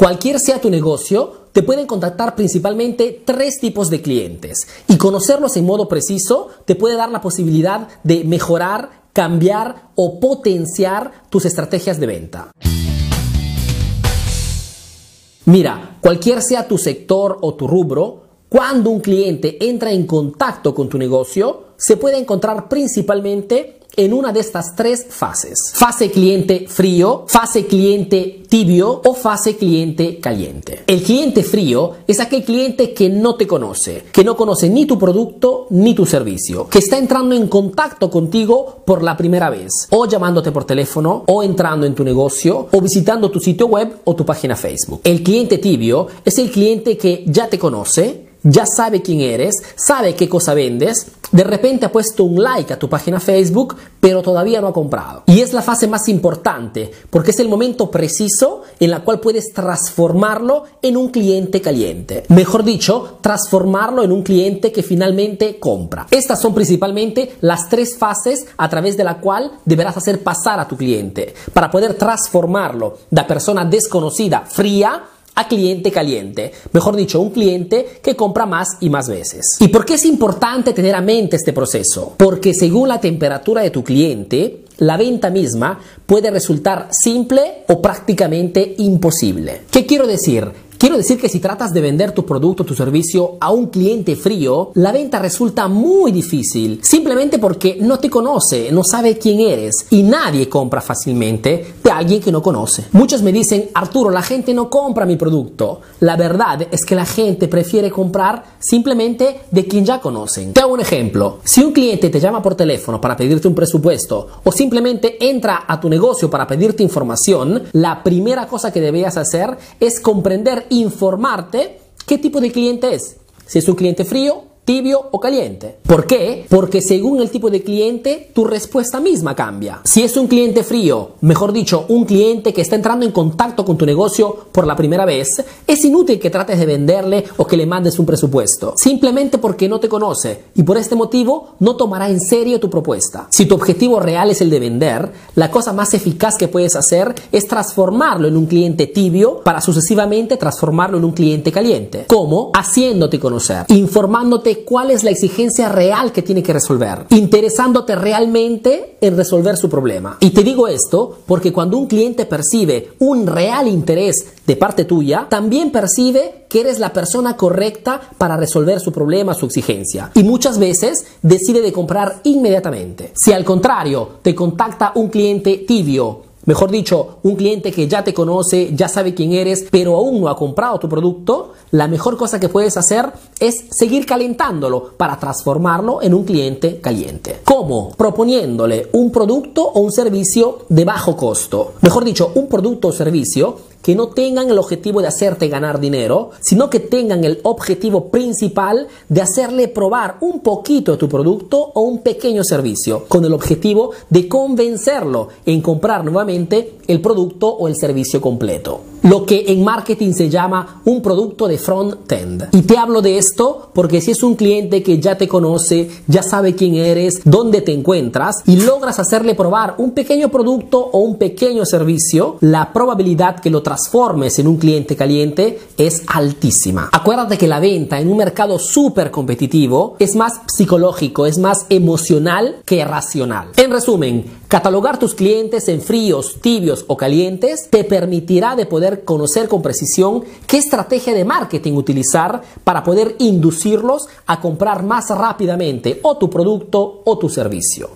Cualquier sea tu negocio, te pueden contactar principalmente tres tipos de clientes y conocerlos en modo preciso te puede dar la posibilidad de mejorar, cambiar o potenciar tus estrategias de venta. Mira, cualquier sea tu sector o tu rubro, cuando un cliente entra en contacto con tu negocio, se puede encontrar principalmente en una de estas tres fases. Fase cliente frío, fase cliente tibio o fase cliente caliente. El cliente frío es aquel cliente que no te conoce, que no conoce ni tu producto ni tu servicio, que está entrando en contacto contigo por la primera vez, o llamándote por teléfono, o entrando en tu negocio, o visitando tu sitio web o tu página Facebook. El cliente tibio es el cliente que ya te conoce, ya sabe quién eres, sabe qué cosa vendes, de repente ha puesto un like a tu página Facebook, pero todavía no ha comprado. Y es la fase más importante, porque es el momento preciso en la cual puedes transformarlo en un cliente caliente. Mejor dicho, transformarlo en un cliente que finalmente compra. Estas son principalmente las tres fases a través de la cual deberás hacer pasar a tu cliente para poder transformarlo de persona desconocida, fría, cliente caliente, mejor dicho, un cliente que compra más y más veces. ¿Y por qué es importante tener a mente este proceso? Porque según la temperatura de tu cliente, la venta misma puede resultar simple o prácticamente imposible. ¿Qué quiero decir? Quiero decir que si tratas de vender tu producto tu servicio a un cliente frío, la venta resulta muy difícil, simplemente porque no te conoce, no sabe quién eres y nadie compra fácilmente de alguien que no conoce. Muchos me dicen, Arturo, la gente no compra mi producto. La verdad es que la gente prefiere comprar simplemente de quien ya conocen. Te hago un ejemplo. Si un cliente te llama por teléfono para pedirte un presupuesto o simplemente entra a tu negocio para pedirte información, la primera cosa que debías hacer es comprender informarte qué tipo de cliente es. Si es un cliente frío, tibio o caliente. ¿Por qué? Porque según el tipo de cliente, tu respuesta misma cambia. Si es un cliente frío, mejor dicho, un cliente que está entrando en contacto con tu negocio por la primera vez, es inútil que trates de venderle o que le mandes un presupuesto, simplemente porque no te conoce y por este motivo no tomará en serio tu propuesta. Si tu objetivo real es el de vender, la cosa más eficaz que puedes hacer es transformarlo en un cliente tibio para sucesivamente transformarlo en un cliente caliente. ¿Cómo? Haciéndote conocer, informándote cuál es la exigencia real que tiene que resolver, interesándote realmente en resolver su problema. Y te digo esto porque cuando un cliente percibe un real interés de parte tuya, también percibe que eres la persona correcta para resolver su problema, su exigencia. Y muchas veces decide de comprar inmediatamente. Si al contrario te contacta un cliente tibio, Mejor dicho, un cliente que ya te conoce, ya sabe quién eres, pero aún no ha comprado tu producto, la mejor cosa que puedes hacer es seguir calentándolo para transformarlo en un cliente caliente. ¿Cómo? Proponiéndole un producto o un servicio de bajo costo. Mejor dicho, un producto o servicio que no tengan el objetivo de hacerte ganar dinero, sino que tengan el objetivo principal de hacerle probar un poquito de tu producto o un pequeño servicio, con el objetivo de convencerlo en comprar nuevamente el producto o el servicio completo lo que en marketing se llama un producto de front-end. Y te hablo de esto porque si es un cliente que ya te conoce, ya sabe quién eres, dónde te encuentras y logras hacerle probar un pequeño producto o un pequeño servicio, la probabilidad que lo transformes en un cliente caliente es altísima. Acuérdate que la venta en un mercado súper competitivo es más psicológico, es más emocional que racional. En resumen, catalogar tus clientes en fríos, tibios o calientes te permitirá de poder conocer con precisión qué estrategia de marketing utilizar para poder inducirlos a comprar más rápidamente o tu producto o tu servicio.